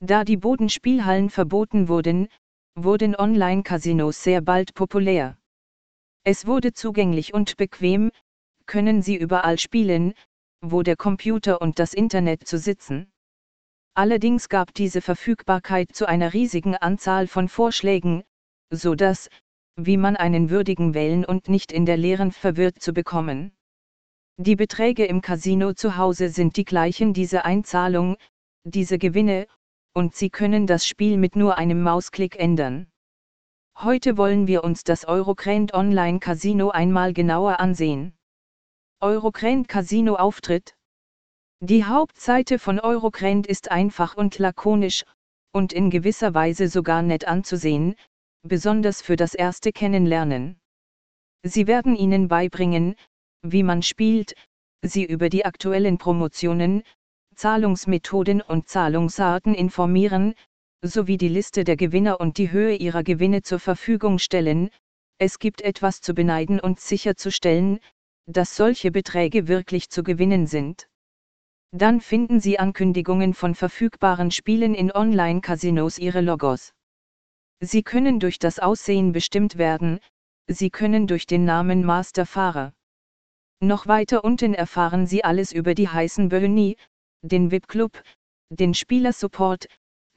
Da die Bodenspielhallen verboten wurden, wurden Online-Casinos sehr bald populär. Es wurde zugänglich und bequem, können Sie überall spielen, wo der Computer und das Internet zu sitzen. Allerdings gab diese Verfügbarkeit zu einer riesigen Anzahl von Vorschlägen, so dass, wie man einen würdigen wählen und nicht in der leeren verwirrt zu bekommen. Die Beträge im Casino zu Hause sind die gleichen diese Einzahlung, diese Gewinne, und Sie können das Spiel mit nur einem Mausklick ändern. Heute wollen wir uns das Eurocrant Online Casino einmal genauer ansehen. Eurocrant Casino Auftritt Die Hauptseite von Eurocrant ist einfach und lakonisch, und in gewisser Weise sogar nett anzusehen, besonders für das erste Kennenlernen. Sie werden Ihnen beibringen, wie man spielt, Sie über die aktuellen Promotionen, Zahlungsmethoden und Zahlungsarten informieren, sowie die Liste der Gewinner und die Höhe ihrer Gewinne zur Verfügung stellen, es gibt etwas zu beneiden und sicherzustellen, dass solche Beträge wirklich zu gewinnen sind. Dann finden Sie Ankündigungen von verfügbaren Spielen in Online-Casinos Ihre Logos. Sie können durch das Aussehen bestimmt werden, Sie können durch den Namen Masterfahrer. Noch weiter unten erfahren Sie alles über die heißen Boni, den VIP-Club, den Spielersupport,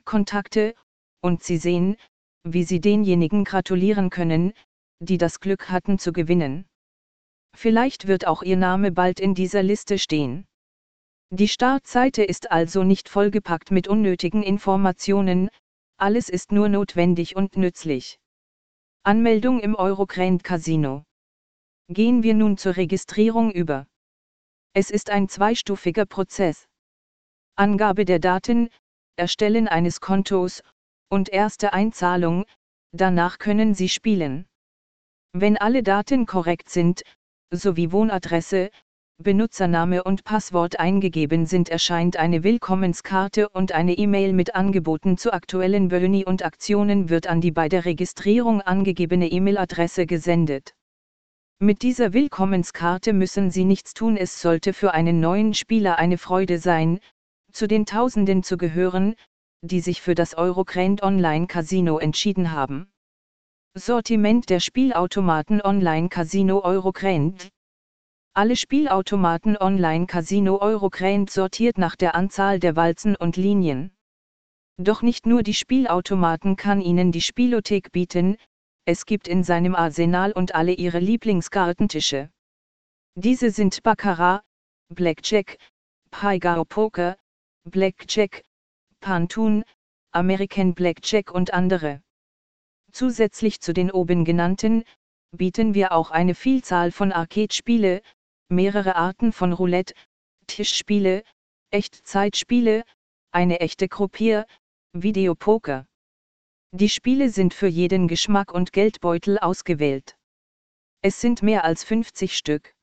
Kontakte, und Sie sehen, wie Sie denjenigen gratulieren können, die das Glück hatten zu gewinnen. Vielleicht wird auch Ihr Name bald in dieser Liste stehen. Die Startseite ist also nicht vollgepackt mit unnötigen Informationen, alles ist nur notwendig und nützlich. Anmeldung im Eurocrant Casino. Gehen wir nun zur Registrierung über. Es ist ein zweistufiger Prozess. Angabe der Daten, Erstellen eines Kontos, und erste Einzahlung, danach können Sie spielen. Wenn alle Daten korrekt sind, sowie Wohnadresse, Benutzername und Passwort eingegeben sind, erscheint eine Willkommenskarte und eine E-Mail mit Angeboten zu aktuellen Boni und Aktionen wird an die bei der Registrierung angegebene E-Mail-Adresse gesendet. Mit dieser Willkommenskarte müssen Sie nichts tun, es sollte für einen neuen Spieler eine Freude sein, zu den Tausenden zu gehören, die sich für das Eurocrant Online Casino entschieden haben. Sortiment der Spielautomaten Online Casino Eurocrant alle Spielautomaten Online Casino Eurocrant sortiert nach der Anzahl der Walzen und Linien. Doch nicht nur die Spielautomaten kann Ihnen die Spielothek bieten, es gibt in seinem Arsenal und alle Ihre Lieblingskartentische. Diese sind Baccarat, Blackjack, Paigao Poker, Blackjack, Pantun, American Blackjack und andere. Zusätzlich zu den oben genannten, bieten wir auch eine Vielzahl von Arcade-Spiele, mehrere Arten von Roulette, Tischspiele, Echtzeitspiele, eine echte Gruppier, Videopoker. Die Spiele sind für jeden Geschmack und Geldbeutel ausgewählt. Es sind mehr als 50 Stück.